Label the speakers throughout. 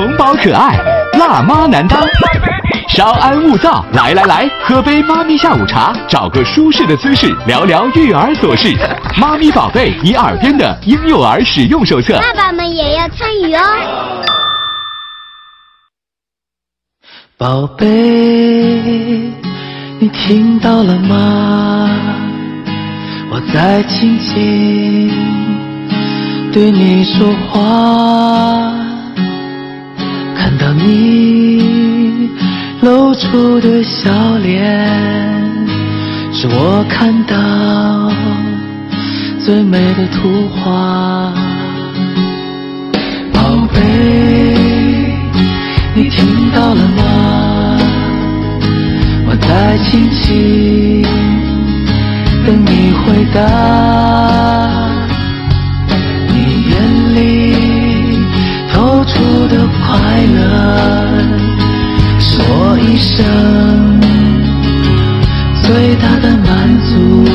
Speaker 1: 萌宝可爱，辣妈难当，稍安勿躁，来来来，喝杯妈咪下午茶，找个舒适的姿势，聊聊育儿琐事。妈咪宝贝，你耳边的婴幼儿使用手册。
Speaker 2: 爸爸们也要参与哦。
Speaker 3: 宝贝，你听到了吗？我在轻轻对你说话。看到你露出的笑脸，是我看到最美的图画。宝贝，你听到了吗？我在轻轻等你回答。的快乐，是我一生最大的满足。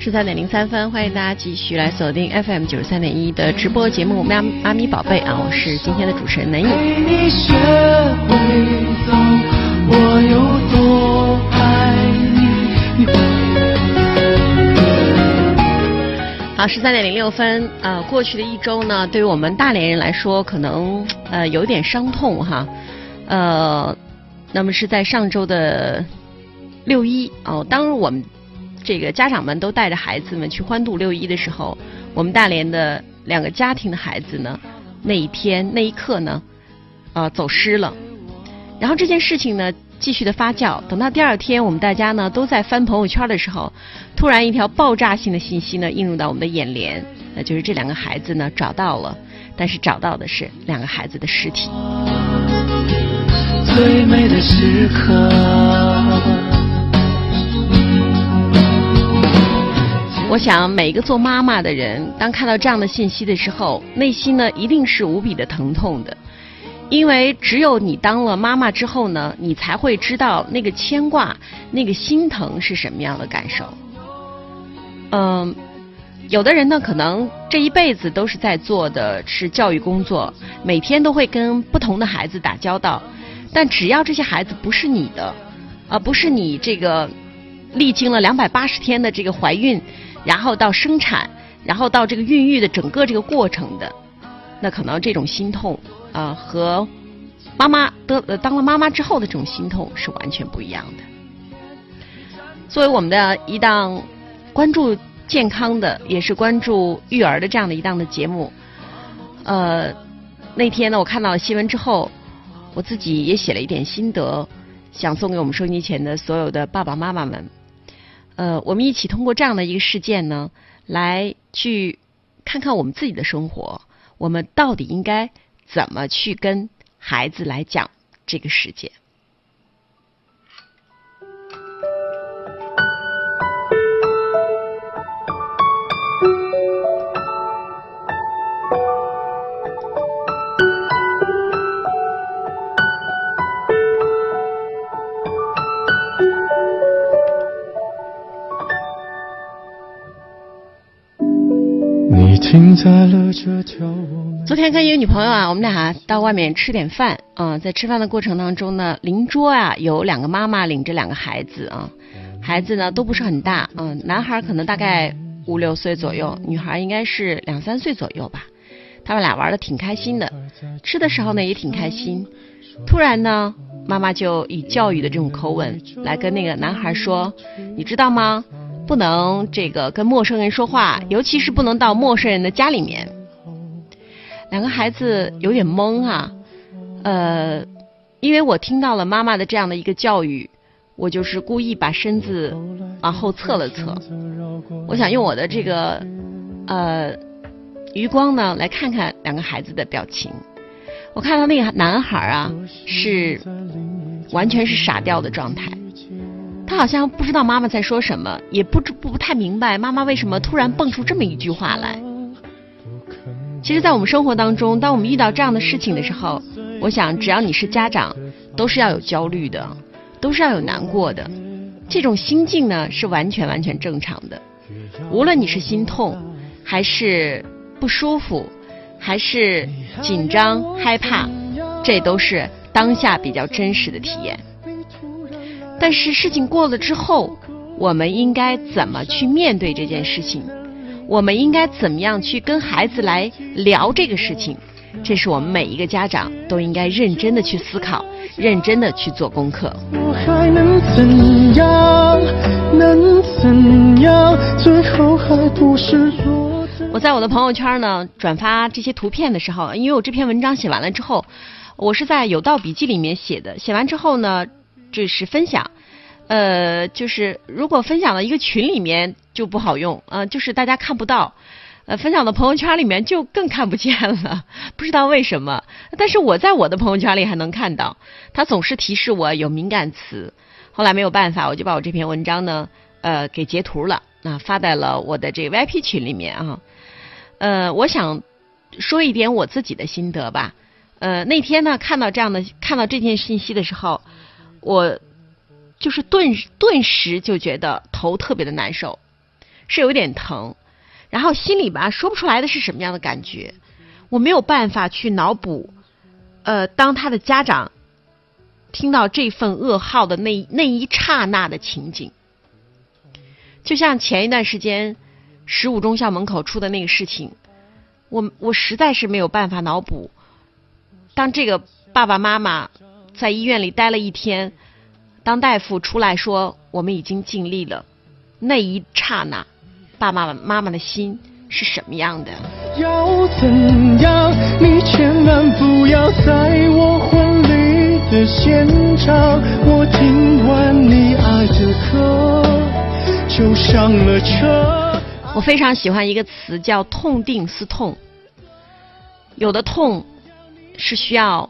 Speaker 4: 十三点零三分，欢迎大家继续来锁定 FM 九十三点一的直播节目《喵阿咪宝贝》啊，我是今天的主持人南颖。好，十三点零六分，呃，过去的一周呢，对于我们大连人来说，可能呃有点伤痛哈，呃，那么是在上周的六一哦，当我们这个家长们都带着孩子们去欢度六一的时候，我们大连的两个家庭的孩子呢，那一天那一刻呢，呃，走失了。然后这件事情呢，继续的发酵。等到第二天，我们大家呢都在翻朋友圈的时候，突然一条爆炸性的信息呢映入到我们的眼帘，那就是这两个孩子呢找到了，但是找到的是两个孩子的尸体。
Speaker 3: 最美的时刻。
Speaker 4: 我想每一个做妈妈的人，当看到这样的信息的时候，内心呢一定是无比的疼痛的，因为只有你当了妈妈之后呢，你才会知道那个牵挂、那个心疼是什么样的感受。嗯，有的人呢，可能这一辈子都是在做的是教育工作，每天都会跟不同的孩子打交道，但只要这些孩子不是你的，而、不是你这个历经了两百八十天的这个怀孕，然后到生产，然后到这个孕育的整个这个过程的，那可能这种心痛啊、和妈妈得呃当了妈妈之后的这种心痛是完全不一样的。作为我们的一档关注健康的，也是关注育儿的这样的一档的节目，呃，那天呢，我看到了新闻之后，我自己也写了一点心得，想送给我们收音机前的所有的爸爸妈妈们。呃，我们一起通过这样的一个事件呢，来去看看我们自己的生活，我们到底应该怎么去跟孩子来讲这个世界。
Speaker 3: 你停在了这条
Speaker 4: 昨天跟一个女朋友啊，我们俩到外面吃点饭啊、在吃饭的过程当中呢，邻桌啊有两个妈妈领着两个孩子啊，孩子呢都不是很大，嗯、男孩可能大概五六岁左右，女孩应该是两三岁左右吧。他们俩玩的挺开心的，吃的时候呢也挺开心。突然呢，妈妈就以教育的这种口吻来跟那个男孩说：“你知道吗？不能这个跟陌生人说话，尤其是不能到陌生人的家里面。”两个孩子有点懵啊，呃，因为我听到了妈妈的这样的一个教育，我就是故意把身子往后侧了侧，我想用我的这个呃余光呢来看看两个孩子的表情。我看到那个男孩啊是完全是傻掉的状态，他好像不知道妈妈在说什么，也不知不太明白妈妈为什么突然蹦出这么一句话来。其实，在我们生活当中，当我们遇到这样的事情的时候，我想，只要你是家长，都是要有焦虑的，都是要有难过的。这种心境呢，是完全完全正常的。无论你是心痛，还是不舒服，还是紧张害怕，这都是当下比较真实的体验。但是事情过了之后，我们应该怎么去面对这件事情？我们应该怎么样去跟孩子来聊这个事情？这是我们每一个家长都应该认真的去思考，认真的去做功课。
Speaker 3: 我还能怎样？能怎样？最后还不是。
Speaker 4: 我在我的朋友圈呢转发这些图片的时候，因为我这篇文章写完了之后，我是在有道笔记里面写的。写完之后呢，这是分享，呃，就是如果分享到一个群里面就不好用，呃，就是大家看不到，呃，分享到朋友圈里面就更看不见了，不知道为什么。但是我在我的朋友圈里还能看到，它总是提示我有敏感词。后来没有办法，我就把我这篇文章呢，呃，给截图了，那发在了我的这个 VIP 群里面啊。呃，我想说一点我自己的心得吧。呃，那天呢，看到这样的看到这件信息的时候，我就是顿顿时就觉得头特别的难受，是有点疼，然后心里吧说不出来的是什么样的感觉，我没有办法去脑补，呃，当他的家长听到这份噩耗的那那一刹那的情景，就像前一段时间。十五中校门口出的那个事情，我我实在是没有办法脑补。当这个爸爸妈妈在医院里待了一天，当大夫出来说我们已经尽力了，那一刹那，爸爸妈妈的心是什么样的？
Speaker 3: 要怎样？你千万不要在我婚礼的现场。我听完你爱的歌，就上了车。
Speaker 4: 我非常喜欢一个词叫“痛定思痛”。有的痛是需要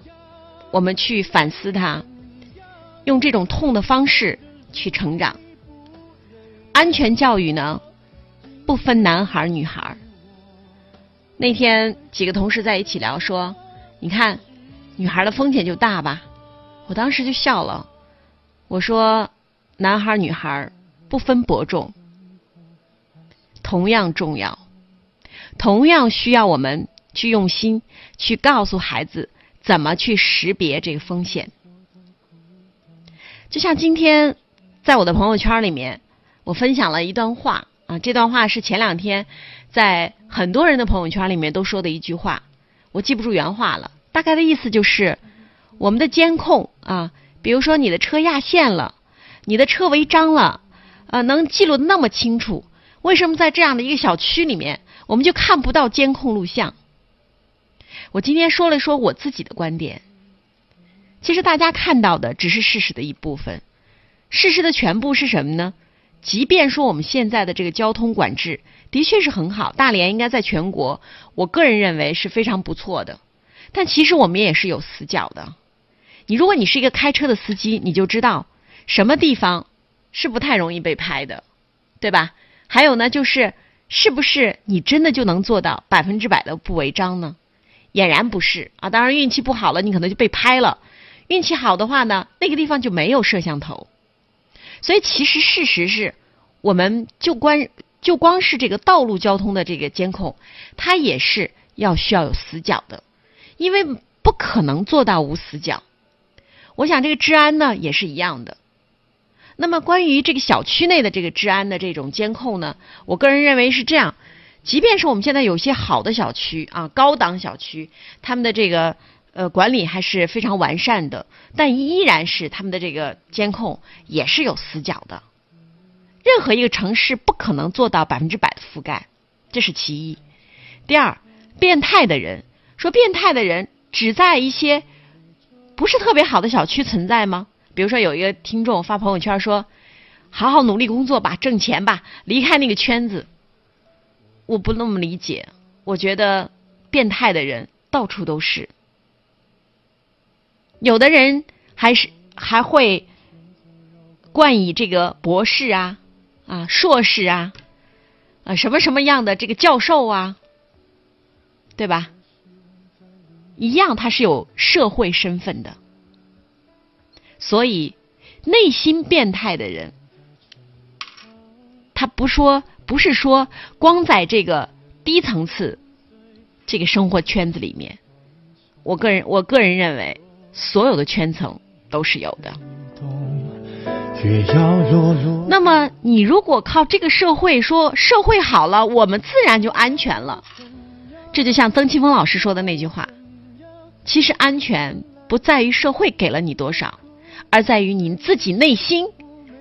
Speaker 4: 我们去反思它，用这种痛的方式去成长。安全教育呢，不分男孩女孩。那天几个同事在一起聊说：“你看，女孩的风险就大吧？”我当时就笑了。我说：“男孩女孩不分伯仲。”同样重要，同样需要我们去用心去告诉孩子怎么去识别这个风险。就像今天在我的朋友圈里面，我分享了一段话啊，这段话是前两天在很多人的朋友圈里面都说的一句话，我记不住原话了，大概的意思就是我们的监控啊，比如说你的车压线了，你的车违章了，啊，能记录的那么清楚。为什么在这样的一个小区里面，我们就看不到监控录像？我今天说了说我自己的观点。其实大家看到的只是事实的一部分，事实的全部是什么呢？即便说我们现在的这个交通管制的确是很好，大连应该在全国，我个人认为是非常不错的。但其实我们也是有死角的。你如果你是一个开车的司机，你就知道什么地方是不太容易被拍的，对吧？还有呢，就是是不是你真的就能做到百分之百的不违章呢？俨然不是啊！当然运气不好了，你可能就被拍了；运气好的话呢，那个地方就没有摄像头。所以其实事实是，我们就关就光是这个道路交通的这个监控，它也是要需要有死角的，因为不可能做到无死角。我想这个治安呢也是一样的。那么，关于这个小区内的这个治安的这种监控呢，我个人认为是这样：，即便是我们现在有些好的小区啊，高档小区，他们的这个呃管理还是非常完善的，但依然是他们的这个监控也是有死角的。任何一个城市不可能做到百分之百的覆盖，这是其一。第二，变态的人说，变态的人只在一些不是特别好的小区存在吗？比如说，有一个听众发朋友圈说：“好好努力工作吧，挣钱吧，离开那个圈子。”我不那么理解，我觉得变态的人到处都是。有的人还是还会冠以这个博士啊、啊硕士啊、啊什么什么样的这个教授啊，对吧？一样，他是有社会身份的。所以，内心变态的人，他不说，不是说光在这个低层次，这个生活圈子里面，我个人我个人认为，所有的圈层都是有的。那么，你如果靠这个社会说社会好了，我们自然就安全了，这就像曾庆峰老师说的那句话：其实安全不在于社会给了你多少，而在于你自己内心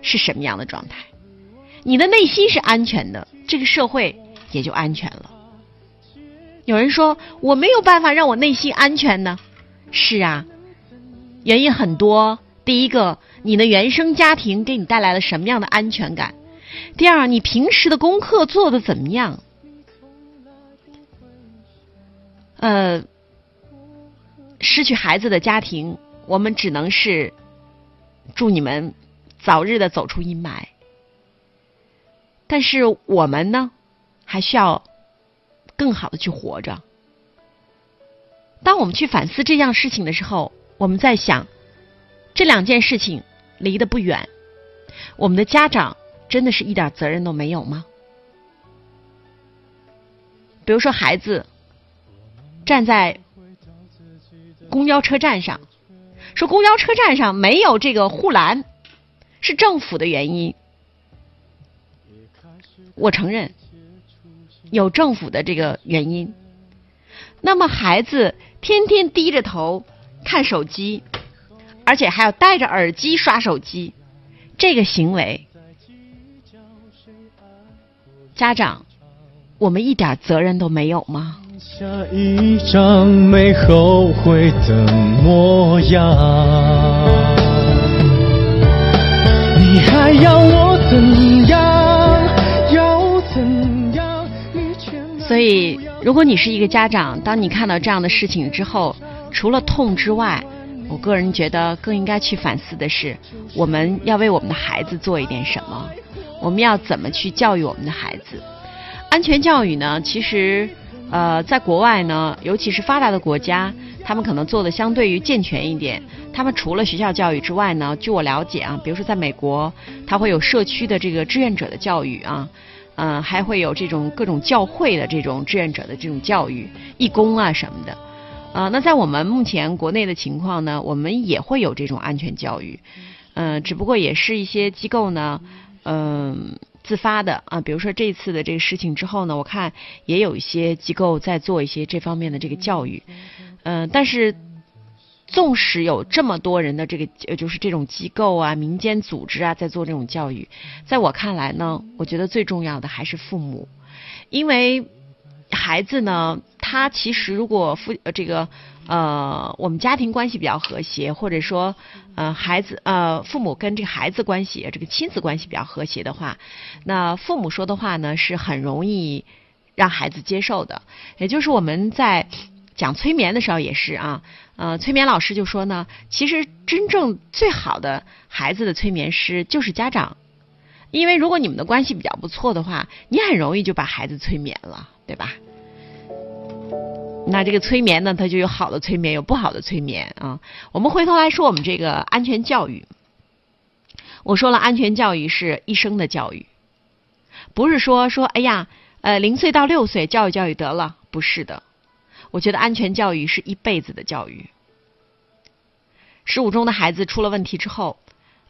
Speaker 4: 是什么样的状态。你的内心是安全的，这个社会也就安全了。有人说我没有办法让我内心安全呢，是啊，原因很多。第一个，你的原生家庭给你带来了什么样的安全感？第二，你平时的功课做的怎么样？呃，失去孩子的家庭，我们只能是祝你们早日的走出阴霾。但是我们呢，还需要更好的去活着。当我们去反思这样事情的时候，我们在想。这两件事情离得不远，我们的家长真的是一点责任都没有吗？比如说，孩子站在公交车站上，说公交车站上没有这个护栏，是政府的原因。我承认有政府的这个原因。那么，孩子天天低着头看手机。而且还要戴着耳机刷手机，这个行为，家长，我们一点责任都没有吗？
Speaker 3: 下一张没后悔的模样，你还要我怎样？要怎样？你全
Speaker 4: 所以，如果你是一个家长，当你看到这样的事情之后，除了痛之外，我个人觉得更应该去反思的是，我们要为我们的孩子做一点什么？我们要怎么去教育我们的孩子？安全教育呢？其实，呃，在国外呢，尤其是发达的国家，他们可能做的相对于健全一点。他们除了学校教育之外呢，据我了解啊，比如说在美国，他会有社区的这个志愿者的教育啊，嗯，还会有这种各种教会的这种志愿者的这种教育，义工啊什么的。啊，那在我们目前国内的情况呢，我们也会有这种安全教育，嗯，只不过也是一些机构呢，嗯，自发的啊，比如说这次的这个事情之后呢，我看也有一些机构在做一些这方面的这个教育，嗯，但是纵使有这么多人的这个就是这种机构啊、民间组织啊在做这种教育，在我看来呢，我觉得最重要的还是父母，因为孩子呢。他其实如果父呃这个呃我们家庭关系比较和谐，或者说呃孩子呃父母跟这个孩子关系这个亲子关系比较和谐的话，那父母说的话呢是很容易让孩子接受的。也就是我们在讲催眠的时候也是啊，呃催眠老师就说呢，其实真正最好的孩子的催眠师就是家长，因为如果你们的关系比较不错的话，你很容易就把孩子催眠了，对吧？那这个催眠呢，它就有好的催眠，有不好的催眠啊。我们回头来说，我们这个安全教育，我说了，安全教育是一生的教育，不是说说哎呀，呃，零岁到六岁教育教育得了，不是的。我觉得安全教育是一辈子的教育。十五中的孩子出了问题之后，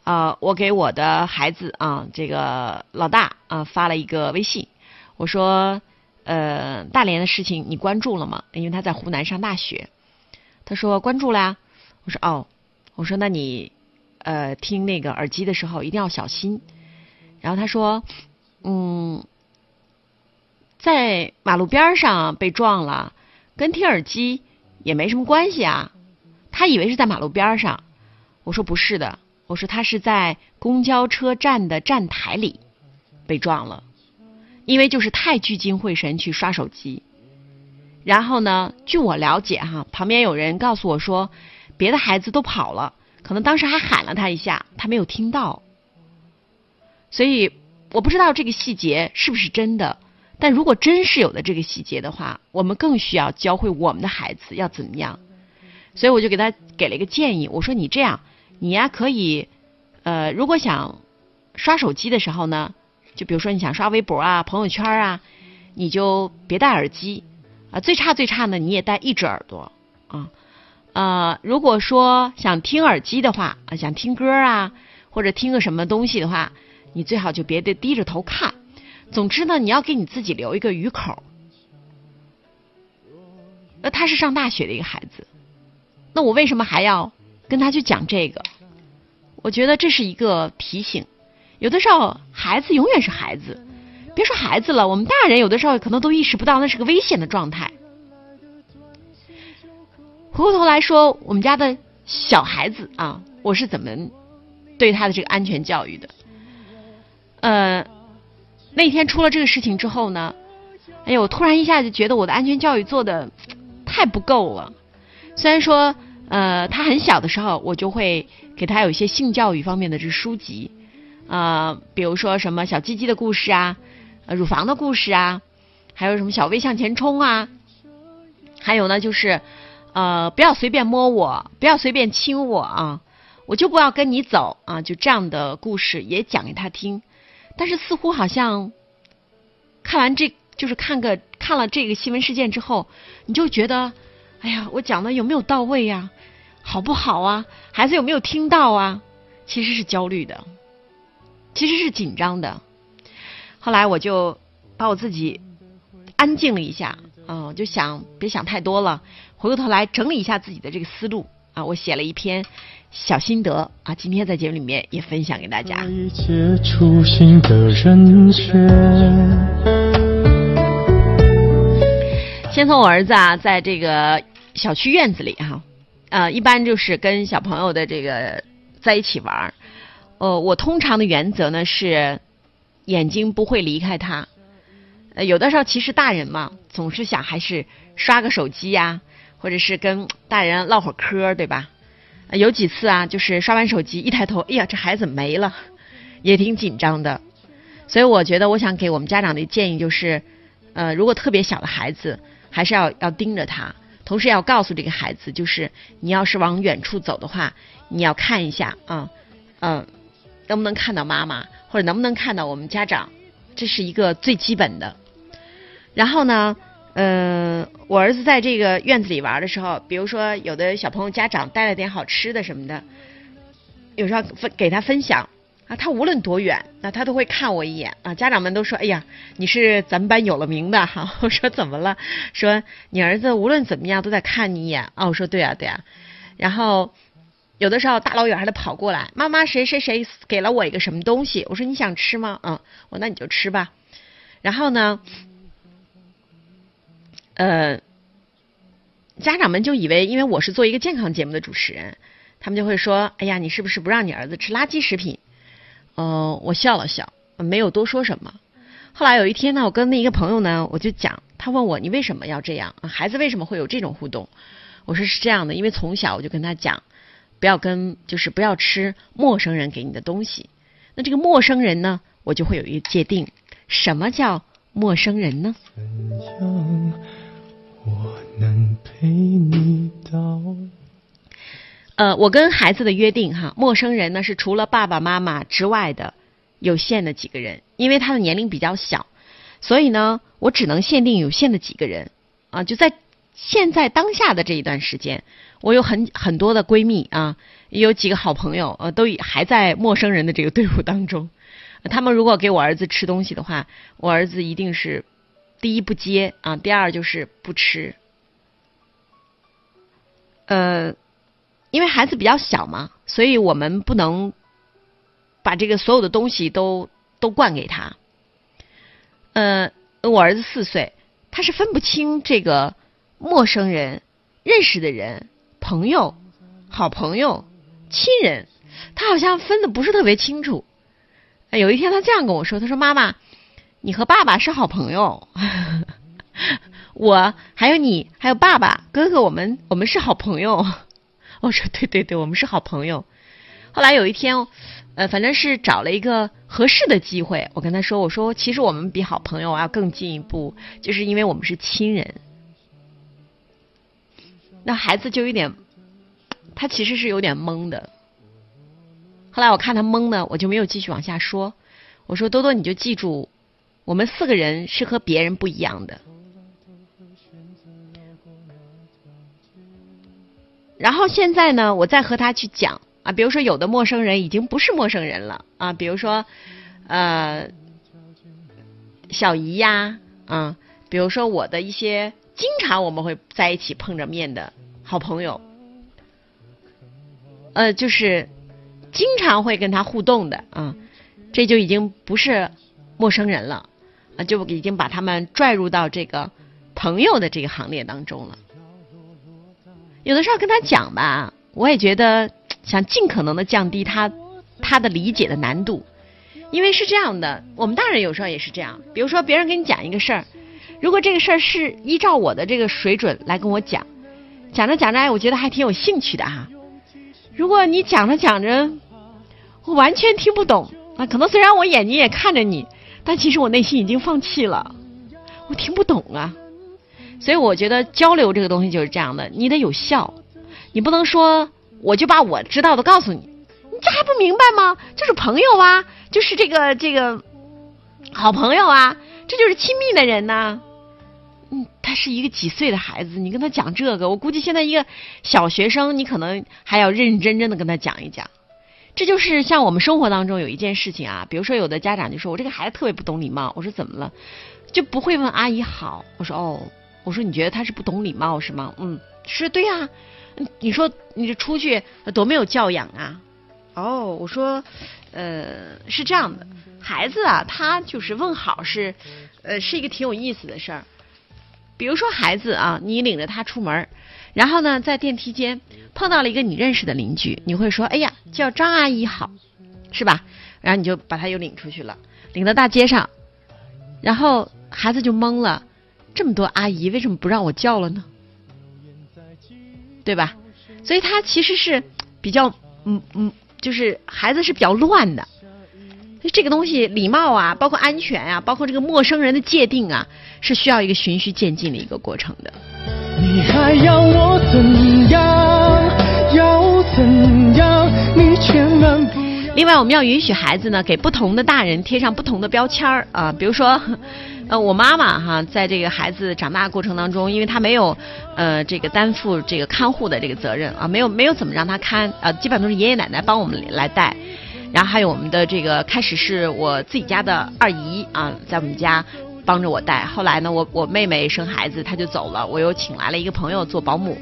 Speaker 4: 啊，我给我的孩子啊，这个老大啊发了一个微信，我说。呃，大连的事情你关注了吗？因为他在湖南上大学。他说关注了呀。我说哦，我说那你呃听那个耳机的时候一定要小心。然后他说，嗯，在马路边上被撞了，跟听耳机也没什么关系啊。他以为是在马路边上。我说不是的，我说他是在公交车站的站台里被撞了。因为就是太聚精会神去刷手机，然后呢，据我了解哈，旁边有人告诉我说，别的孩子都跑了，可能当时还喊了他一下，他没有听到。所以我不知道这个细节是不是真的，但如果真是有的这个细节的话，我们更需要教会我们的孩子要怎么样。所以我就给他给了一个建议，我说你这样，你呀可以，呃，如果想刷手机的时候呢。就比如说你想刷微博啊、朋友圈啊，你就别戴耳机，啊，最差最差呢，你也戴一只耳朵啊。呃，如果说想听耳机的话啊，想听歌啊，或者听个什么东西的话，你最好就别得低着头看。总之呢，你要给你自己留一个鱼口。那他是上大学的一个孩子，那我为什么还要跟他去讲这个？我觉得这是一个提醒。有的时候，孩子永远是孩子，别说孩子了，我们大人有的时候可能都意识不到那是个危险的状态。回过头来说，我们家的小孩子啊，我是怎么对他的这个安全教育的？呃，那天出了这个事情之后呢，哎呦，我突然一下就觉得我的安全教育做的。太不够了。虽然说，呃，他很小的时候，我就会给他有一些性教育方面的这书籍，啊，比如说什么小鸡鸡的故事啊，乳房的故事啊，还有什么小胃向前冲啊，还有呢，就是呃，不要随便摸我，不要随便亲我啊，我就不要跟你走啊，就这样的故事也讲给他听。但是似乎好像看完这。就是看个看了这个新闻事件之后，你就觉得，哎呀，我讲的有没有到位呀？好不好啊？孩子有没有听到啊？其实是焦虑的，其实是紧张的。后来我就把我自己安静了一下，嗯，就想别想太多了，回过头来整理一下自己的这个思路啊。我写了一篇小心得啊，今天在节目里面也分享给大家。一切初心的人先从我儿子啊，在这个小区院子里哈，呃，一般就是跟小朋友的这个在一起玩儿。呃，我通常的原则呢是眼睛不会离开他。呃，有的时候其实大人嘛，总是想还是刷个手机呀，或者是跟大人唠会儿嗑，对吧？有几次啊，就是刷完手机一抬头，哎呀，这孩子没了，也挺紧张的。所以我觉得，我想给我们家长的建议就是，呃，如果特别小的孩子。还是要要盯着他，同时要告诉这个孩子，就是你要是往远处走的话，你要看一下啊，嗯，能不能看到妈妈，或者能不能看到我们家长，这是一个最基本的。然后呢，嗯，我儿子在这个院子里玩的时候，比如说有的小朋友家长带了点好吃的什么的，有时候分给他分享啊。他无论多远，那他都会看我一眼啊！家长们都说：“哎呀，你是咱们班有了名的哈。”我说：“怎么了？”说你儿子无论怎么样都在看你一眼啊！我说：“对啊，对啊。”然后有的时候大老远还得跑过来，妈妈谁谁谁给了我一个什么东西？我说：“你想吃吗？”嗯，我那你就吃吧。然后呢，呃，家长们就以为因为我是做一个健康节目的主持人，他们就会说：“哎呀，你是不是不让你儿子吃垃圾食品？”嗯，我笑了笑，没有多说什么。后来有一天呢，我跟那一个朋友呢，我就讲，他问我你为什么要这样？孩子为什么会有这种互动？我说是这样的，因为从小我就跟他讲，不要跟，就是不要吃陌生人给你的东西。那这个陌生人呢，我就会有一个界定，什么叫陌生人呢？我能陪你到呃，我跟孩子的约定哈，陌生人呢是除了爸爸妈妈之外的有限的几个人，因为他的年龄比较小，所以呢，我只能限定有限的几个人啊。就在现在当下的这一段时间，我有很很多的闺蜜啊，也有几个好朋友呃，都还在陌生人的这个队伍当中。他们如果给我儿子吃东西的话，我儿子一定是第一不接啊，第二就是不吃，呃。因为孩子比较小嘛，所以我们不能把这个所有的东西都都灌给他。呃，我儿子四岁，他是分不清这个陌生人、认识的人、朋友、好朋友、亲人，他好像分的不是特别清楚。有一天他这样跟我说：“他说妈妈，你和爸爸是好朋友，我还有你还有爸爸哥哥，我们我们是好朋友。”我说对对对，我们是好朋友。后来有一天，呃，反正是找了一个合适的机会，我跟他说：“我说其实我们比好朋友要更进一步，就是因为我们是亲人。”那孩子就有点，他其实是有点懵的。后来我看他懵呢我就没有继续往下说。我说多多你就记住我们四个人是和别人不一样的。然后现在呢我再和他去讲啊比如说有的陌生人已经不是陌生人了啊比如说呃小姨呀啊比如说我的一些经常我们会在一起碰着面的好朋友呃，就是经常会跟他互动的啊，这就已经不是陌生人了啊，就已经把他们拽入到这个朋友的这个行列当中了。有的时候跟他讲吧，我也觉得想尽可能的降低他他的理解的难度，因为是这样的，我们大人有时候也是这样。比如说别人给你讲一个事儿，如果这个事儿是依照我的这个水准来跟我讲，讲着讲着，哎，我觉得还挺有兴趣的哈。如果你讲着讲着，我完全听不懂，啊，可能虽然我眼睛也看着你，但其实我内心已经放弃了，我听不懂啊。所以我觉得交流这个东西就是这样的，你得有效，你不能说我就把我知道的告诉你，你这还不明白吗？就是朋友啊，就是这个这个好朋友啊，这就是亲密的人呐。他是一个几岁的孩子，你跟他讲这个，我估计现在一个小学生，你可能还要认认真真的跟他讲一讲。这就是像我们生活当中有一件事情啊，比如说有的家长就说我这个孩子特别不懂礼貌，我说怎么了？就不会问阿姨好，我说哦。我说你觉得他是不懂礼貌是吗？嗯，是对呀。你说你这出去多没有教养啊？哦，我说，呃，是这样的，孩子啊，他就是问好是，呃，是一个挺有意思的事儿。比如说孩子啊，你领着他出门，然后呢，在电梯间碰到了一个你认识的邻居，你会说，哎呀，叫张阿姨好，是吧？然后你就把他又领出去了，领到大街上，然后孩子就懵了。这么多阿姨，为什么不让我叫了呢？对吧？所以他其实是比较，嗯嗯，就是孩子是比较乱的。这个东西，礼貌啊，包括安全啊，包括这个陌生人的界定啊，是需要一个循序渐进的一个过程的。你还要我怎样？要怎样？你千万不。另外，我们要允许孩子呢，给不同的大人贴上不同的标签儿啊，比如说。呃，我妈妈哈，在这个孩子长大过程当中，因为她没有呃这个担负这个看护的这个责任啊，没有没有怎么让他看啊，基本上都是爷爷奶奶帮我们来带。然后还有我们的这个开始是我自己家的二姨啊，在我们家帮着我带。后来呢，我我妹妹生孩子，她就走了，我又请来了一个朋友做保姆，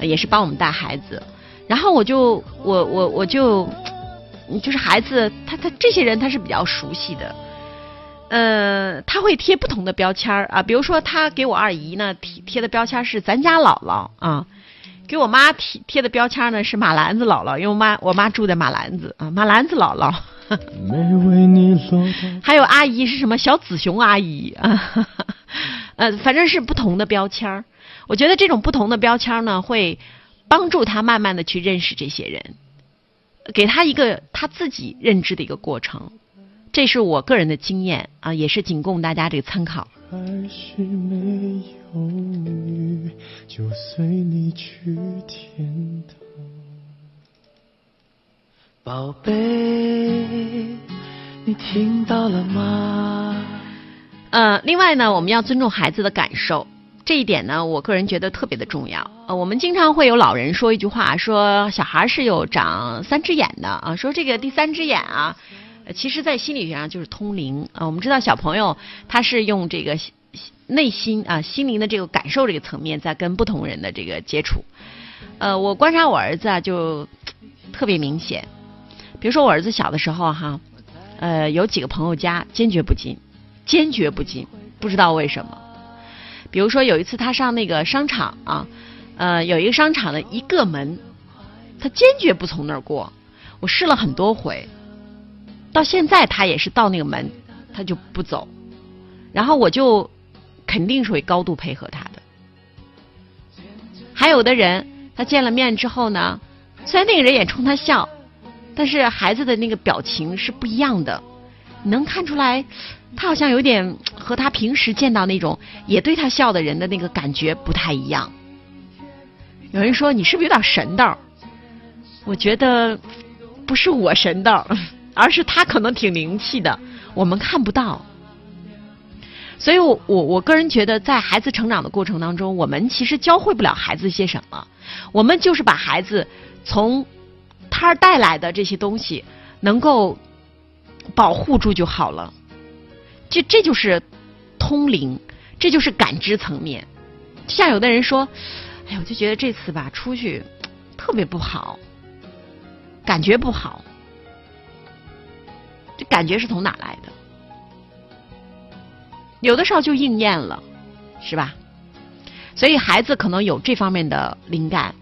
Speaker 4: 也是帮我们带孩子。然后我就我我我就就是孩子，他他这些人他是比较熟悉的。呃，他会贴不同的标签儿啊，比如说他给我二姨呢贴贴的标签是咱家姥姥啊，给我妈贴贴的标签呢是马兰子姥姥，因为我妈我妈住在马兰子啊，马兰子姥姥。还有阿姨是什么小紫熊阿姨啊，呃，反正是不同的标签儿。我觉得这种不同的标签儿呢，会帮助他慢慢的去认识这些人，给他一个他自己认知的一个过程。这是我个人的经验啊，也是仅供大家这个参考。偶遇，就随你去天堂宝贝，你听到了吗？呃，另外呢，我们要尊重孩子的感受，这一点呢，我个人觉得特别的重要。呃，我们经常会有老人说一句话，说小孩是有长三只眼的啊，说这个第三只眼啊。其实，在心理学上就是通灵啊。我们知道，小朋友他是用这个内心啊、心灵的这个感受这个层面，在跟不同人的这个接触。呃，我观察我儿子啊，就特别明显。比如说，我儿子小的时候哈，呃，有几个朋友家坚决不进，坚决不进，不知道为什么。比如说有一次他上那个商场啊，呃，有一个商场的一个门，他坚决不从那儿过。我试了很多回。到现在他也是到那个门，他就不走，然后我就肯定是会高度配合他的。还有的人，他见了面之后呢，虽然那个人也冲他笑，但是孩子的那个表情是不一样的，能看出来，他好像有点和他平时见到那种也对他笑的人的那个感觉不太一样。有人说你是不是有点神道？我觉得不是我神道。而是他可能挺灵气的，我们看不到。所以我我我个人觉得，在孩子成长的过程当中，我们其实教会不了孩子些什么，我们就是把孩子从他带来的这些东西能够保护住就好了。这这就是通灵，这就是感知层面。像有的人说，哎，我就觉得这次吧出去特别不好，感觉不好，这感觉是从哪来的？有的时候就应验了，是吧？所以孩子可能有这方面的灵感。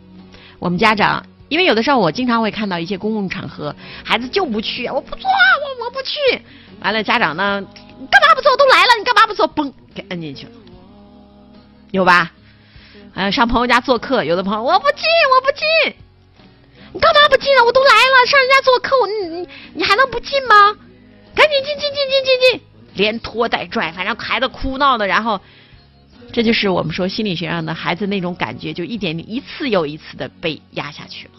Speaker 4: 我们家长，因为有的时候我经常会看到一些公共场合，孩子就不去，我不做，我我不去。完了，家长呢，干嘛不做？都来了，你干嘛不做？嘣，给摁进去了，有吧？呃，上朋友家做客，有的朋友我不进，我不进。你干嘛不进啊？我都来了，上人家做客，我你你你还能不进吗？赶紧进进进进进进！连拖带拽，反正孩子哭闹的，然后，这就是我们说心理学上的孩子那种感觉，就一点点一次又一次的被压下去了，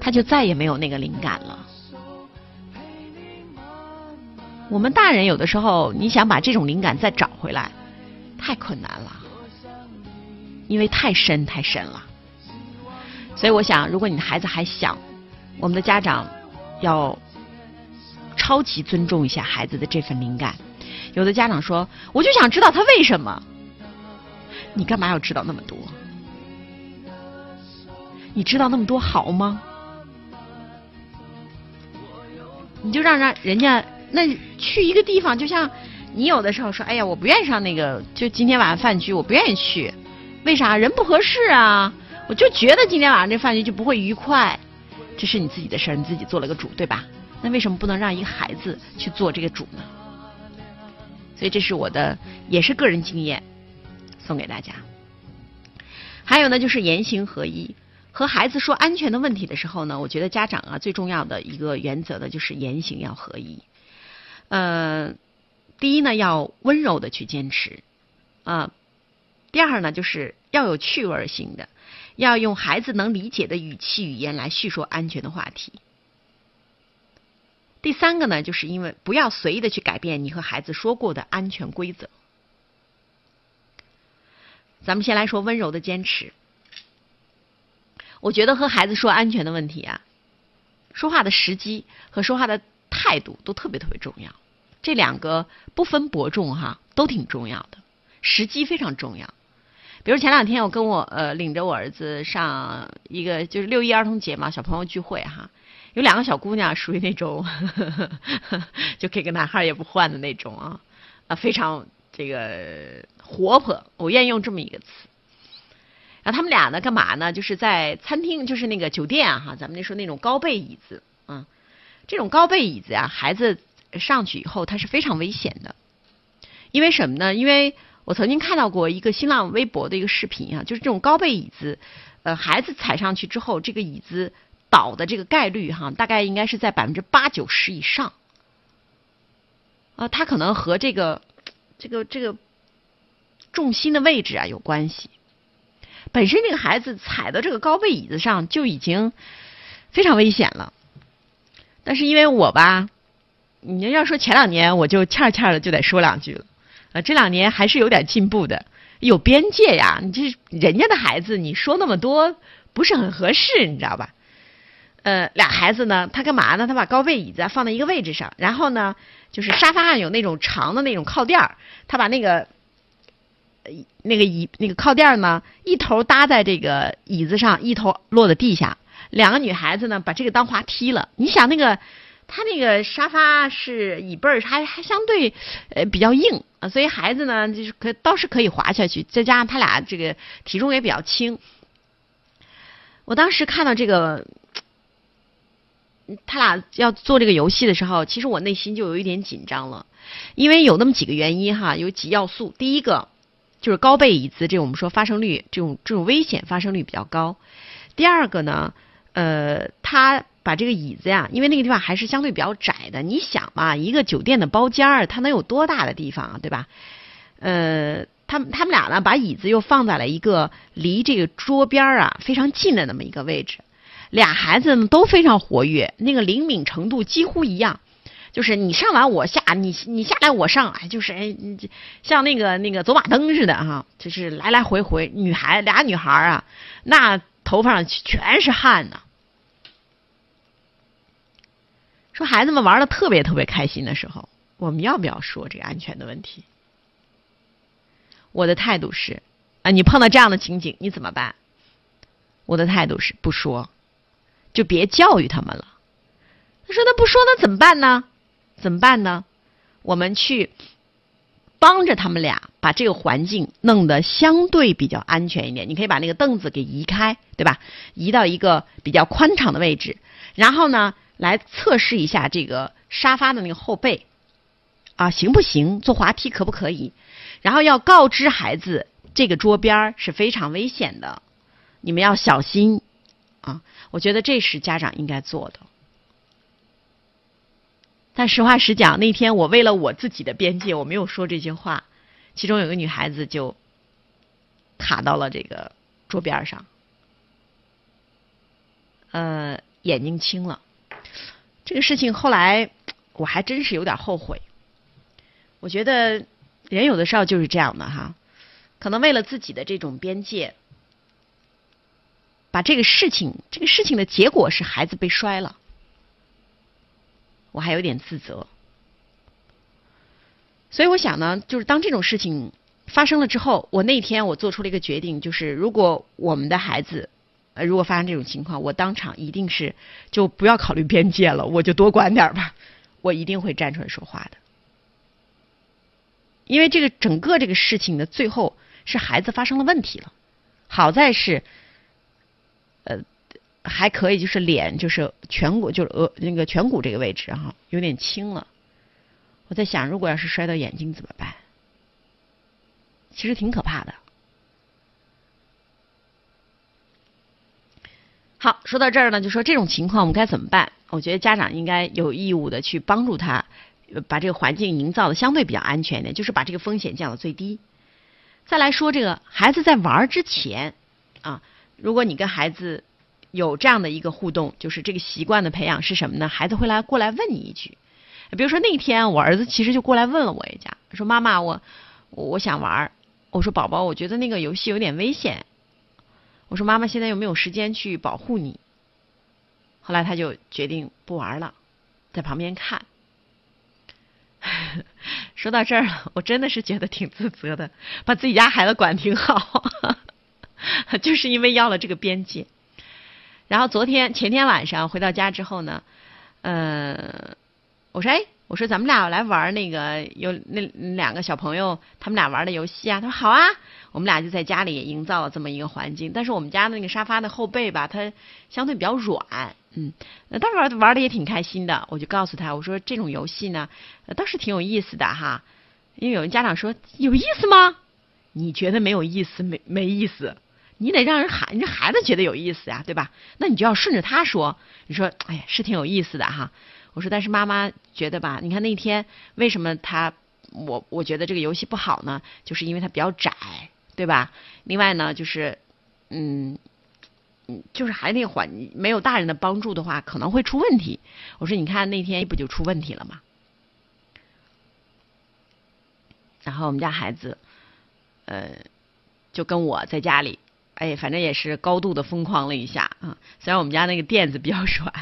Speaker 4: 他就再也没有那个灵感了。我们大人有的时候，你想把这种灵感再找回来，太困难了，因为太深太深了。所以我想，如果你的孩子还小，我们的家长要。超级尊重一下孩子的这份灵感。有的家长说：“我就想知道他为什么。”你干嘛要知道那么多？你知道那么多好吗？你就让让人家那去一个地方，就像你有的时候说：“哎呀，我不愿意上那个，就今天晚上饭局，我不愿意去。为啥？人不合适啊！我就觉得今天晚上这饭局就不会愉快。这是你自己的事儿，你自己做了个主，对吧？”那为什么不能让一个孩子去做这个主呢？所以这是我的，也是个人经验，送给大家。还有呢，就是言行合一。和孩子说安全的问题的时候呢，我觉得家长啊最重要的一个原则呢，就是言行要合一。呃，第一呢，要温柔的去坚持啊；第二呢，就是要有趣味性的，要用孩子能理解的语气语言来叙说安全的话题。第三个呢，就是因为不要随意的去改变你和孩子说过的安全规则。咱们先来说温柔的坚持。我觉得和孩子说安全的问题啊，说话的时机和说话的态度都特别特别重要。这两个不分伯仲哈，都挺重要的。时机非常重要。比如前两天我跟我呃领着我儿子上一个就是六一儿童节嘛，小朋友聚会哈。有两个小姑娘，属于那种 就可以跟男孩也不换的那种啊，啊，非常这个活泼，我愿意用这么一个词。然后他们俩呢，干嘛呢？就是在餐厅，就是那个酒店啊，哈，咱们那说那种高背椅子啊，这种高背椅子呀，孩子上去以后，它是非常危险的。因为什么呢？因为我曾经看到过一个新浪微博的一个视频啊，就是这种高背椅子，呃，孩子踩上去之后，这个椅子。倒的这个概率哈，大概应该是在百分之八九十以上。啊，它可能和这个这个这个重心的位置啊有关系。本身这个孩子踩到这个高背椅子上就已经非常危险了。但是因为我吧，你要说前两年我就欠欠的就得说两句了。啊，这两年还是有点进步的，有边界呀。你这人家的孩子，你说那么多不是很合适，你知道吧？呃，俩孩子呢，他干嘛呢？他把高背椅子放在一个位置上，然后呢，就是沙发上有那种长的那种靠垫儿，他把那个那个椅那个靠垫儿呢，一头搭在这个椅子上，一头落在地下。两个女孩子呢，把这个当滑梯了。你想那个他那个沙发是椅背儿，还还相对呃比较硬啊，所以孩子呢就是可倒是可以滑下去，再加上他俩这个体重也比较轻。我当时看到这个。他俩要做这个游戏的时候，其实我内心就有一点紧张了，因为有那么几个原因哈，有几要素。第一个就是高背椅子，这我们说发生率这种这种危险发生率比较高。第二个呢，呃，他把这个椅子呀，因为那个地方还是相对比较窄的，你想嘛，一个酒店的包间儿，它能有多大的地方啊，对吧？呃，他们他们俩呢，把椅子又放在了一个离这个桌边儿啊非常近的那么一个位置。俩孩子呢都非常活跃，那个灵敏程度几乎一样。就是你上完我下，你你下来我上，哎，就是哎，像那个那个走马灯似的哈，就是来来回回。女孩俩女孩啊，那头发上全是汗呢。说孩子们玩的特别特别开心的时候，我们要不要说这个安全的问题？我的态度是，啊，你碰到这样的情景，你怎么办？我的态度是不说，就别教育他们了。他说：“那不说，那怎么办呢？怎么办呢？我们去帮着他们俩把这个环境弄得相对比较安全一点。你可以把那个凳子给移开，对吧？移到一个比较宽敞的位置，然后呢？”来测试一下这个沙发的那个后背，啊，行不行？坐滑梯可不可以？然后要告知孩子，这个桌边是非常危险的，你们要小心啊！我觉得这是家长应该做的。但实话实讲，那天我为了我自己的边界，我没有说这些话。其中有个女孩子就卡到了这个桌边上，呃，眼睛青了。这个事情后来我还真是有点后悔。我觉得人有的时候就是这样的哈，可能为了自己的这种边界，把这个事情，这个事情的结果是孩子被摔了，我还有点自责。所以我想呢，就是当这种事情发生了之后，我那天我做出了一个决定，就是如果我们的孩子。呃，如果发生这种情况，我当场一定是就不要考虑边界了，我就多管点吧，我一定会站出来说话的。因为这个整个这个事情的最后是孩子发生了问题了，好在是，呃，还可以，就是脸就是颧骨就是额那个颧骨这个位置哈有点青了。我在想，如果要是摔到眼睛怎么办？其实挺可怕的。好，说到这儿呢，就说这种情况我们该怎么办？我觉得家长应该有义务的去帮助他，把这个环境营造的相对比较安全一点，就是把这个风险降到最低。再来说这个孩子在玩之前啊，如果你跟孩子有这样的一个互动，就是这个习惯的培养是什么呢？孩子会来过来问你一句，比如说那天我儿子其实就过来问了我一下，说妈妈，我我想玩，我说宝宝，我觉得那个游戏有点危险。我说：“妈妈现在又没有时间去保护你。”后来他就决定不玩了，在旁边看。说到这儿了，我真的是觉得挺自责的，把自己家孩子管挺好，就是因为要了这个边界。然后昨天前天晚上回到家之后呢，呃，我说：“哎。”我说咱们俩来玩那个有那两个小朋友他们俩玩的游戏啊，他说好啊，我们俩就在家里营造了这么一个环境。但是我们家的那个沙发的后背吧，它相对比较软，嗯，那当时玩玩的也挺开心的。我就告诉他，我说这种游戏呢，倒是挺有意思的哈。因为有人家长说有意思吗？你觉得没有意思没没意思？你得让人孩，你这孩子觉得有意思呀，对吧？那你就要顺着他说，你说哎呀是挺有意思的哈。我说，但是妈妈觉得吧，你看那天为什么他我我觉得这个游戏不好呢？就是因为它比较窄，对吧？另外呢，就是嗯嗯，就是还那环没有大人的帮助的话，可能会出问题。我说，你看那天不就出问题了吗？然后我们家孩子呃就跟我在家里，哎，反正也是高度的疯狂了一下啊。虽然我们家那个垫子比较软。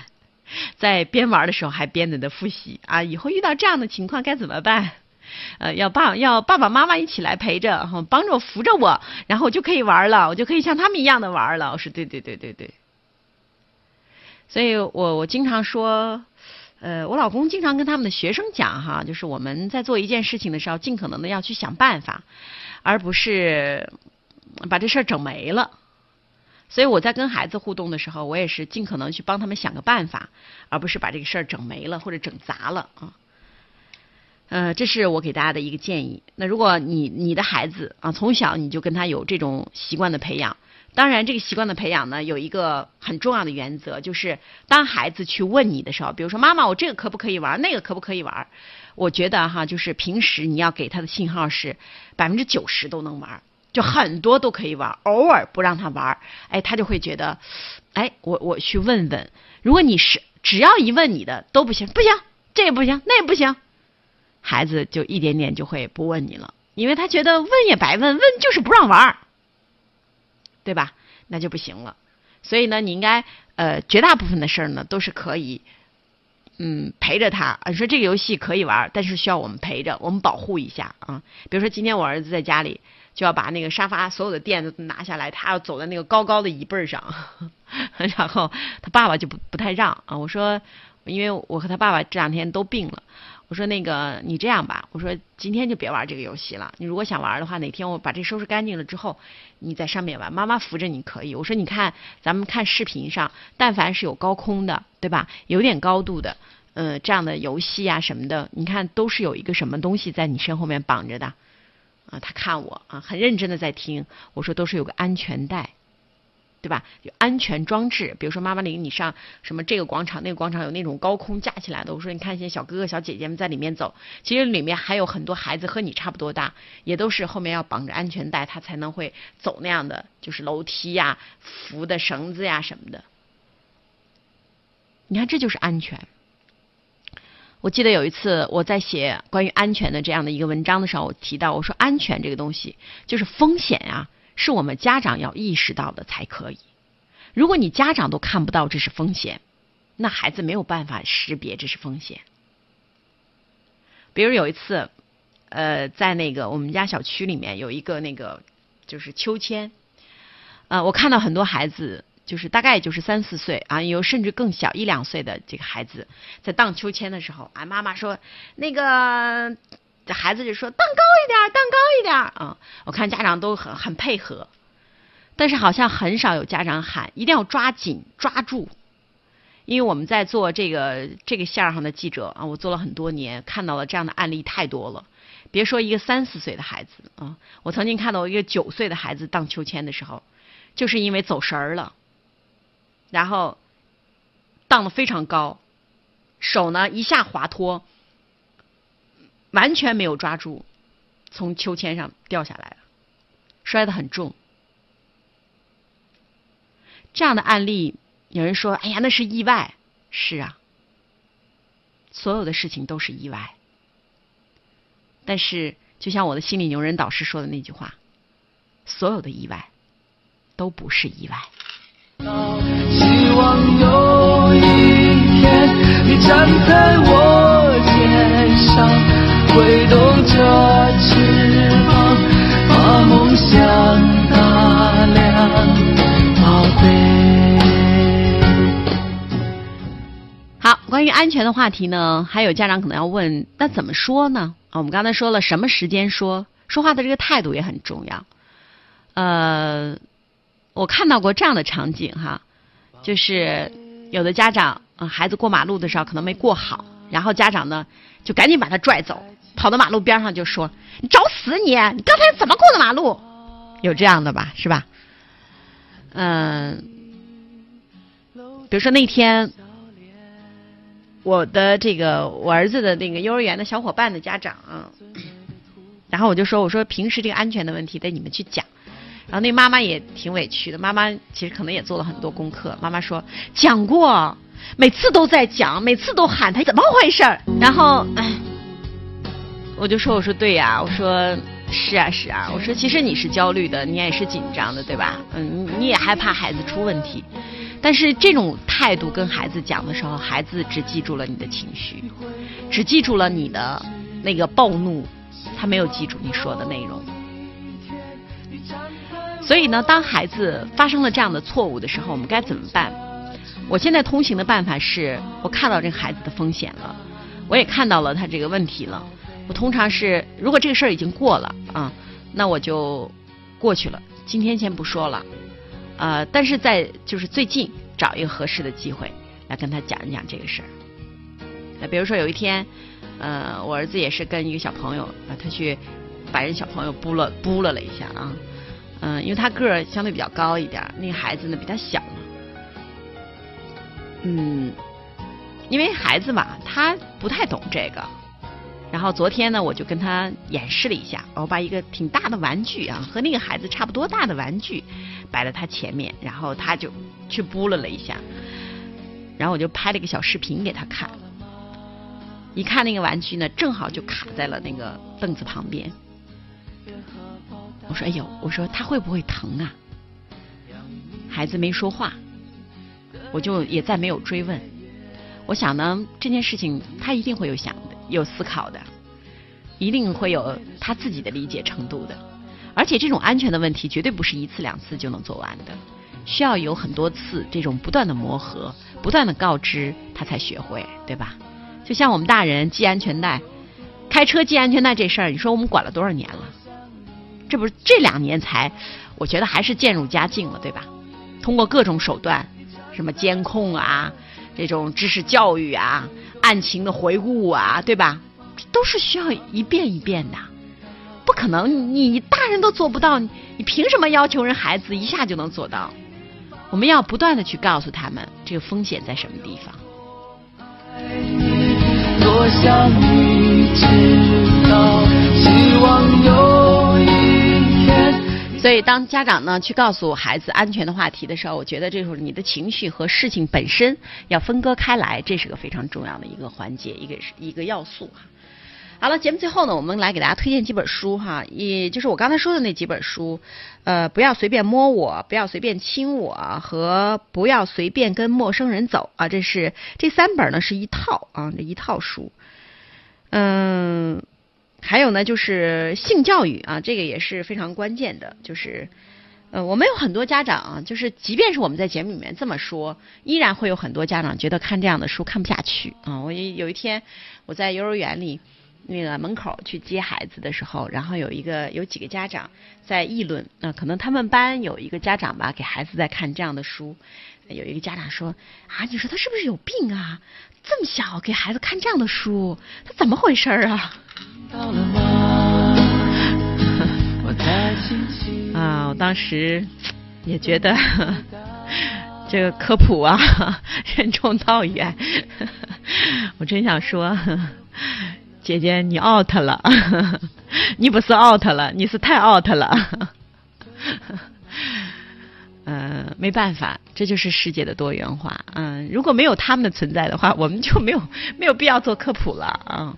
Speaker 4: 在边玩的时候还边在那复习啊！以后遇到这样的情况该怎么办？呃，要爸要爸爸妈妈一起来陪着，哈，帮着扶着我，然后我就可以玩了，我就可以像他们一样的玩了。我说对对对对对。所以我我经常说，呃，我老公经常跟他们的学生讲哈，就是我们在做一件事情的时候，尽可能的要去想办法，而不是把这事儿整没了。所以我在跟孩子互动的时候，我也是尽可能去帮他们想个办法，而不是把这个事儿整没了或者整砸了啊。呃，这是我给大家的一个建议。那如果你你的孩子啊，从小你就跟他有这种习惯的培养，当然这个习惯的培养呢，有一个很重要的原则，就是当孩子去问你的时候，比如说妈妈，我这个可不可以玩？那个可不可以玩？我觉得哈，就是平时你要给他的信号是百分之九十都能玩。就很多都可以玩，偶尔不让他玩，哎，他就会觉得，哎，我我去问问。如果你是只要一问你的都不行，不行，这也不行，那也不行，孩子就一点点就会不问你了，因为他觉得问也白问，问就是不让玩，对吧？那就不行了。所以呢，你应该呃，绝大部分的事儿呢都是可以，嗯，陪着他。你说这个游戏可以玩，但是需要我们陪着，我们保护一下啊。比如说今天我儿子在家里就要把那个沙发所有的垫子拿下来，他要走在那个高高的椅背上，然后他爸爸就不不太让啊。我说，因为我和他爸爸这两天都病了。我说那个你这样吧，我说今天就别玩这个游戏了。你如果想玩的话，哪天我把这收拾干净了之后，你在上面玩，妈妈扶着你可以。我说你看咱们看视频上，但凡是有高空的，对吧？有点高度的，呃，这样的游戏啊什么的，你看都是有一个什么东西在你身后面绑着的。啊，他看我啊，很认真的在听。我说都是有个安全带。对吧？有安全装置，比如说妈妈领你上什么这个广场、那个广场，有那种高空架起来的。我说你看，现在小哥哥、小姐姐们在里面走，其实里面还有很多孩子和你差不多大，也都是后面要绑着安全带，他才能会走那样的，就是楼梯呀、扶的绳子呀什么的。你看，这就是安全。我记得有一次我在写关于安全的这样的一个文章的时候，我提到我说安全这个东西就是风险啊。是我们家长要意识到的才可以。如果你家长都看不到这是风险，那孩子没有办法识别这是风险。比如有一次，呃，在那个我们家小区里面有一个那个就是秋千，呃，我看到很多孩子，就是大概就是三四岁啊，有甚至更小一两岁的这个孩子在荡秋千的时候，啊，妈妈说那个。这孩子就说：“荡高一点，荡高一点。”啊，我看家长都很很配合，但是好像很少有家长喊一定要抓紧抓住，因为我们在做这个这个线上的记者啊，我做了很多年，看到了这样的案例太多了。别说一个三四岁的孩子啊，我曾经看到一个九岁的孩子荡秋千的时候，就是因为走神儿了，然后荡得非常高，手呢一下滑脱。完全没有抓住，从秋千上掉下来了，摔得很重。这样的案例，有人说：“哎呀，那是意外。”是啊，所有的事情都是意外。但是，就像我的心理牛人导师说的那句话：“所有的意外都不是意外。”希望有一天你站在我肩上。挥动着翅膀，把梦想打量，宝贝。好，关于安全的话题呢，还有家长可能要问，那怎么说呢？啊，我们刚才说了，什么时间说，说话的这个态度也很重要。呃，我看到过这样的场景哈，就是有的家长，孩子过马路的时候可能没过好，然后家长呢就赶紧把他拽走。跑到马路边上就说：“你找死你！你刚才怎么过的马路？有这样的吧，是吧？嗯，比如说那天我的这个我儿子的那个幼儿园的小伙伴的家长，然后我就说：我说平时这个安全的问题得你们去讲。然后那妈妈也挺委屈的，妈妈其实可能也做了很多功课。妈妈说讲过，每次都在讲，每次都喊他怎么回事儿然后哎。我就说，我说对呀，我说是啊是啊，我说其实你是焦虑的，你也是紧张的，对吧？嗯，你也害怕孩子出问题，但是这种态度跟孩子讲的时候，孩子只记住了你的情绪，只记住了你的那个暴怒，他没有记住你说的内容。所以呢，当孩子发生了这样的错误的时候，我们该怎么办？我现在通行的办法是，我看到这个孩子的风险了，我也看到了他这个问题了。我通常是，如果这个事儿已经过了啊，那我就过去了。今天先不说了，呃，但是在就是最近找一个合适的机会来跟他讲一讲这个事儿。那比如说有一天，呃，我儿子也是跟一个小朋友啊，他去把人小朋友扑了扑了了一下啊，嗯，因为他个儿相对比较高一点，那个孩子呢比他小嘛，嗯，因为孩子嘛，他不太懂这个。然后昨天呢，我就跟他演示了一下，我把一个挺大的玩具啊，和那个孩子差不多大的玩具摆在他前面，然后他就去拨了了一下，然后我就拍了一个小视频给他看。一看那个玩具呢，正好就卡在了那个凳子旁边。我说：“哎呦，我说他会不会疼啊？”孩子没说话，我就也再没有追问。我想呢，这件事情他一定会有想的，有思考的，一定会有他自己的理解程度的。而且这种安全的问题，绝对不是一次两次就能做完的，需要有很多次这种不断的磨合、不断的告知，他才学会，对吧？就像我们大人系安全带，开车系安全带这事儿，你说我们管了多少年了？这不是这两年才，我觉得还是渐入佳境了，对吧？通过各种手段，什么监控啊，这种知识教育啊，案情的回顾啊，对吧？这都是需要一遍一遍的，不可能你大人都做不到，你凭什么要求人孩子一下就能做到？我们要不断的去告诉他们这个风险在什么地方。多想你知道，希望有。所以，当家长呢去告诉孩子安全的话题的时候，我觉得这时候你的情绪和事情本身要分割开来，这是个非常重要的一个环节，一个一个要素哈。好了，节目最后呢，我们来给大家推荐几本书哈，也就是我刚才说的那几本书，呃，不要随便摸我，不要随便亲我，和不要随便跟陌生人走啊，这是这三本呢是一套啊，这一套书。嗯，还有呢就是性教育啊，这个也是非常关键的，就是呃，我们有很多家长啊，就是即便是我们在节目里面这么说，依然会有很多家长觉得看这样的书看不下去啊。我有一天我在幼儿园里。那个门口去接孩子的时候，然后有一个有几个家长在议论，那可能他们班有一个家长吧，给孩子在看这样的书。有一个家长说：“啊，你说他是不是有病啊？这么小给孩子看这样的书，他怎么回事啊？” 啊，我当时也觉得 这个科普啊，任重道远。我真想说。姐姐，你 out 了，你不是 out 了，你是太 out 了。嗯，没办法，这就是世界的多元化。嗯，如果没有他们的存在的话，我们就没有没有必要做科普了啊。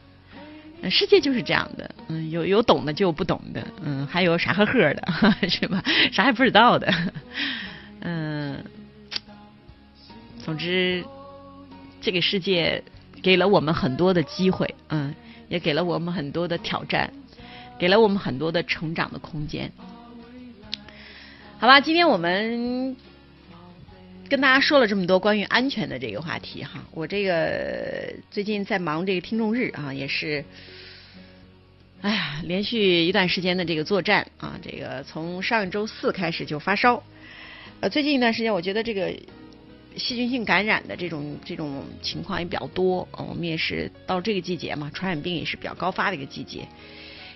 Speaker 4: 世界就是这样的，嗯，有有懂的就有不懂的，嗯，还有傻呵呵的，是吧？啥也不知道的，嗯。总之，这个世界给了我们很多的机会，嗯。也给了我们很多的挑战，给了我们很多的成长的空间。好吧，今天我们跟大家说了这么多关于安全的这个话题哈。我这个最近在忙这个听众日啊，也是，哎呀，连续一段时间的这个作战啊，这个从上周四开始就发烧，呃，最近一段时间我觉得这个。细菌性感染的这种这种情况也比较多，我们也是到这个季节嘛，传染病也是比较高发的一个季节，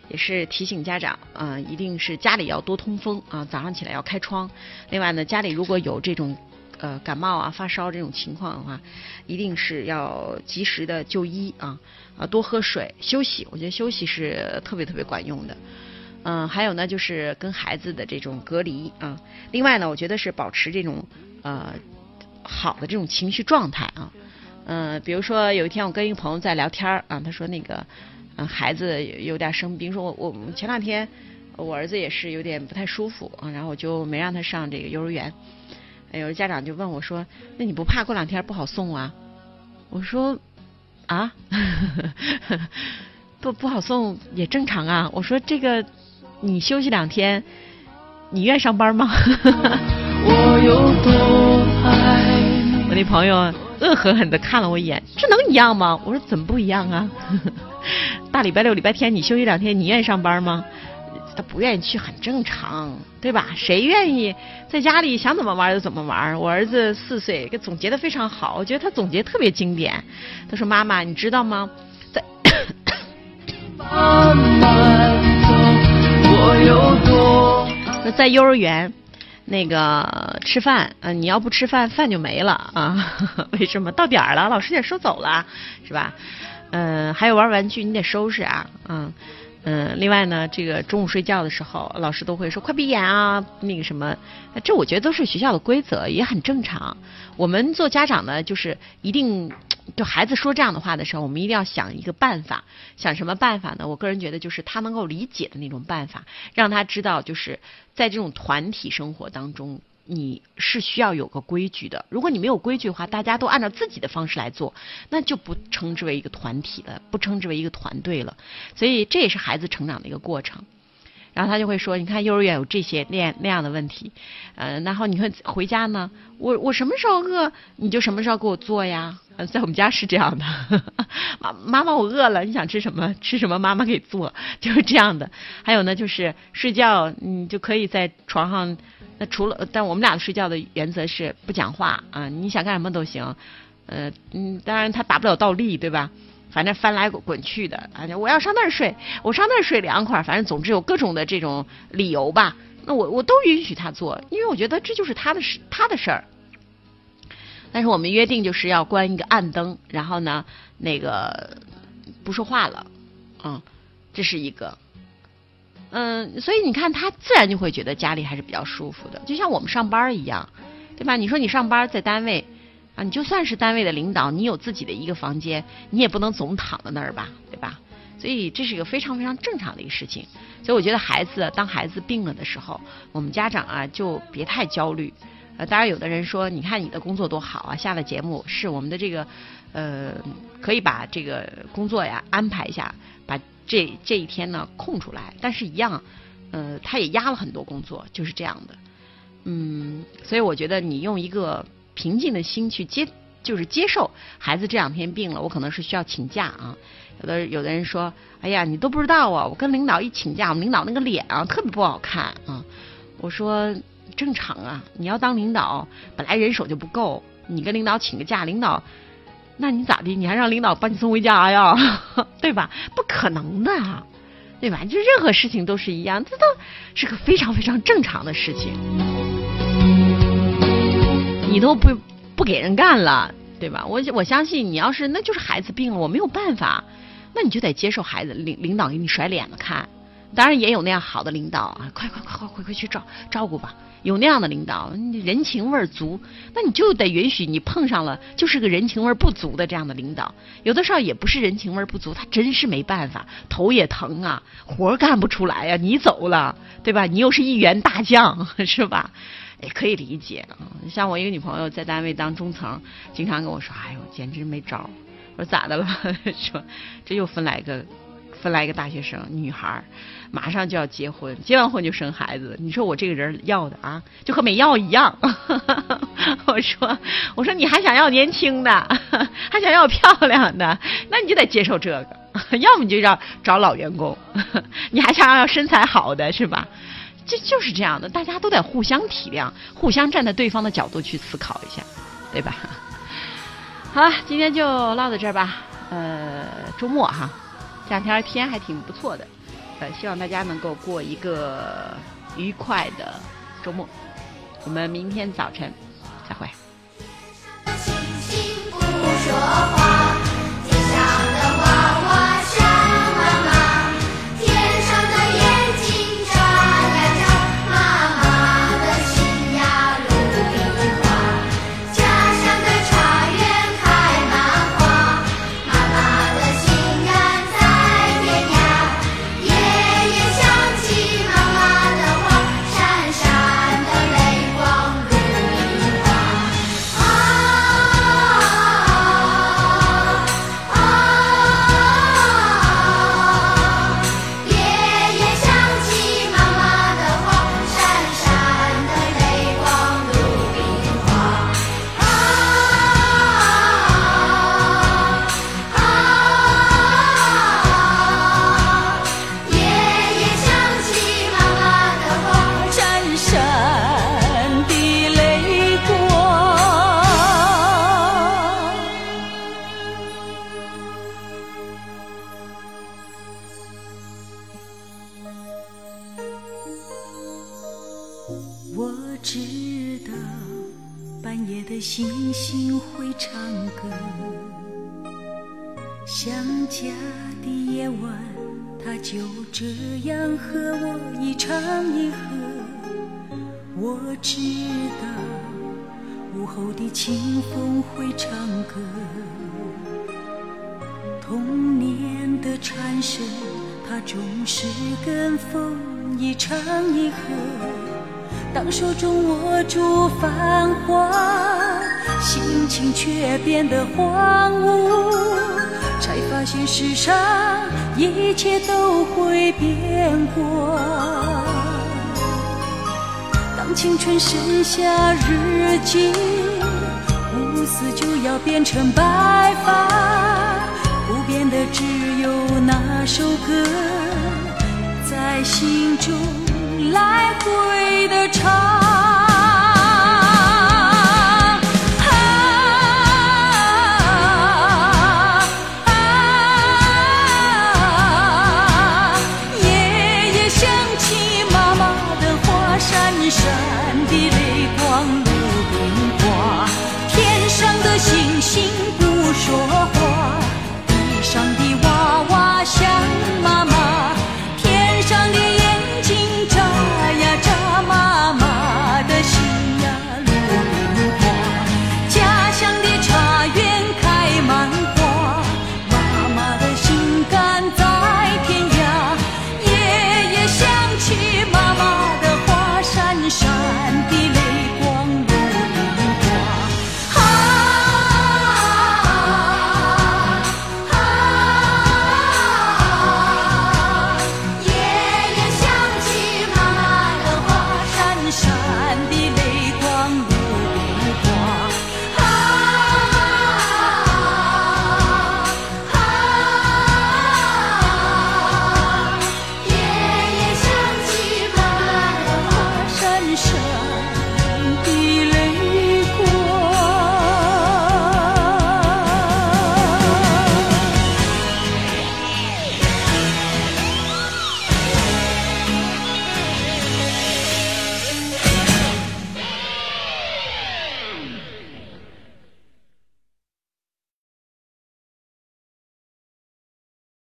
Speaker 4: 也是提醒家长啊，一定是家里要多通风啊，早上起来要开窗。另外呢，家里如果有这种呃感冒啊、发烧这种情况的话，一定是要及时的就医啊，啊多喝水、休息。我觉得休息是特别特别管用的。嗯，还有呢，就是跟孩子的这种隔离啊。另外呢，我觉得是保持这种呃。好的这种情绪状态啊，嗯，比如说有一天我跟一个朋友在聊天啊，他说那个嗯孩子有点生病，说我我前两天我儿子也是有点不太舒服啊，然后我就没让他上这个幼儿园。有的家长就问我说，那你不怕过两天不好送啊？我说啊，不不好送也正常啊。我说这个你休息两天，你愿上班吗？我有多爱我那朋友恶狠狠的看了我一眼，这能一样吗？我说怎么不一样啊？大礼拜六、礼拜天你休息两天，你愿意上班吗？他不愿意去很正常，对吧？谁愿意在家里想怎么玩就怎么玩？我儿子四岁，给总结的非常好，我觉得他总结特别经典。他说：“妈妈，你知道吗？在 在幼儿园。”那个吃饭，嗯，你要不吃饭，饭就没了啊？为什么？到点儿了，老师也收走了，是吧？嗯，还有玩玩具，你得收拾啊，嗯嗯。另外呢，这个中午睡觉的时候，老师都会说快闭眼啊，那个什么，这我觉得都是学校的规则，也很正常。我们做家长呢，就是一定就孩子说这样的话的时候，我们一定要想一个办法。想什么办法呢？我个人觉得就是他能够理解的那种办法，让他知道就是在这种团体生活当中，你是需要有个规矩的。如果你没有规矩的话，大家都按照自己的方式来做，那就不称之为一个团体了，不称之为一个团队了。所以这也是孩子成长的一个过程。然后他就会说：“你看幼儿园有这些那样那样的问题，呃，然后你看回家呢，我我什么时候饿你就什么时候给我做呀。在我们家是这样的，妈妈妈我饿了，你想吃什么吃什么，妈妈给做，就是这样的。还有呢，就是睡觉你就可以在床上，那除了但我们俩睡觉的原则是不讲话啊，你想干什么都行，呃嗯，当然他打不了倒立对吧？”反正翻来滚去的，啊，我要上那儿睡，我上那儿睡凉快，反正总之有各种的这种理由吧。那我我都允许他做，因为我觉得这就是他的事，他的事儿。但是我们约定就是要关一个暗灯，然后呢，那个不说话了，嗯，这是一个，嗯，所以你看他自然就会觉得家里还是比较舒服的，就像我们上班一样，对吧？你说你上班在单位。啊，你就算是单位的领导，你有自己的一个房间，你也不能总躺在那儿吧，对吧？所以这是一个非常非常正常的一个事情。所以我觉得孩子，当孩子病了的时候，我们家长啊就别太焦虑。呃，当然有的人说，你看你的工作多好啊，下了节目是我们的这个，呃，可以把这个工作呀安排一下，这这一天呢空出来。但是，一样，呃，他也压了很多工作，就是这样的。嗯，所以我觉得你用一个。平静的心去接，就是接受孩子这两天病了，我可能是需要请假啊。有的有的人说，哎呀，你都不知道啊，我跟领导一请假，我们领导那个脸啊特别不好看啊。我说正常啊，你要当领导，本来人手就不够，你跟领导请个假，领导，那你咋的？你还让领导把你送回家呀？对吧？不可能的，对吧？就任何事情都是一样，这都是个非常非常正常的事情。你都不不给人干了，对吧？我我相信你要是那就是孩子病了，我没有办法，那你就得接受孩子领领导给你甩脸子看。当然也有那样好的领导啊，快快快快回回去照照顾吧。有那样的领导，人情味足，那你就得允许你碰上了就是个人情味不足的这样的领导。有的时候也不是人情味不足，他真是没办法，头也疼啊，活干不出来呀。你走了，对吧？你又是一员大将，是吧？也可以理解啊，像我一个女朋友在单位当中层，经常跟我说：“哎呦，简直没招我说：“咋的了？” 说：“这又分来个，分来一个大学生女孩，马上就要结婚，结完婚就生孩子。你说我这个人要的啊，就和没要一样。”我说：“我说你还想要年轻的，还想要漂亮的，那你就得接受这个，要么你就要找老员工，你还想要身材好的是吧？”这就是这样的，大家都得互相体谅，互相站在对方的角度去思考一下，对吧？好了，今天就唠到这儿吧。呃，周末哈，这两天天还挺不错的，呃，希望大家能够过一个愉快的周末。我们明天早晨再会。
Speaker 5: 当手中握住繁华，心情却变得荒芜，才发现世上一切都会变过。当青春剩下日记，乌丝就要变成白发，不变的只有那首歌，在心中。来回的唱。